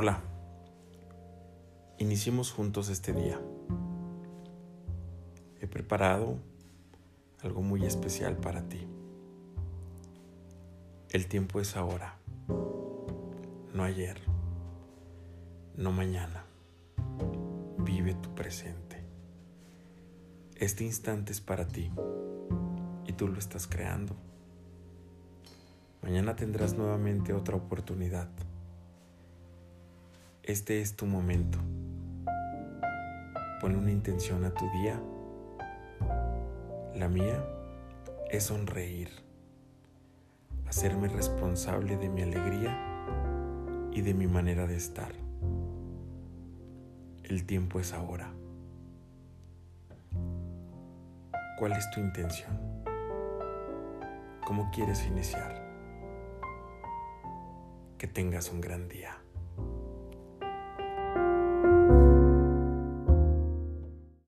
Hola, iniciemos juntos este día. He preparado algo muy especial para ti. El tiempo es ahora, no ayer, no mañana. Vive tu presente. Este instante es para ti y tú lo estás creando. Mañana tendrás nuevamente otra oportunidad este es tu momento. Pon una intención a tu día. La mía es sonreír, hacerme responsable de mi alegría y de mi manera de estar. El tiempo es ahora. ¿Cuál es tu intención? ¿Cómo quieres iniciar? Que tengas un gran día.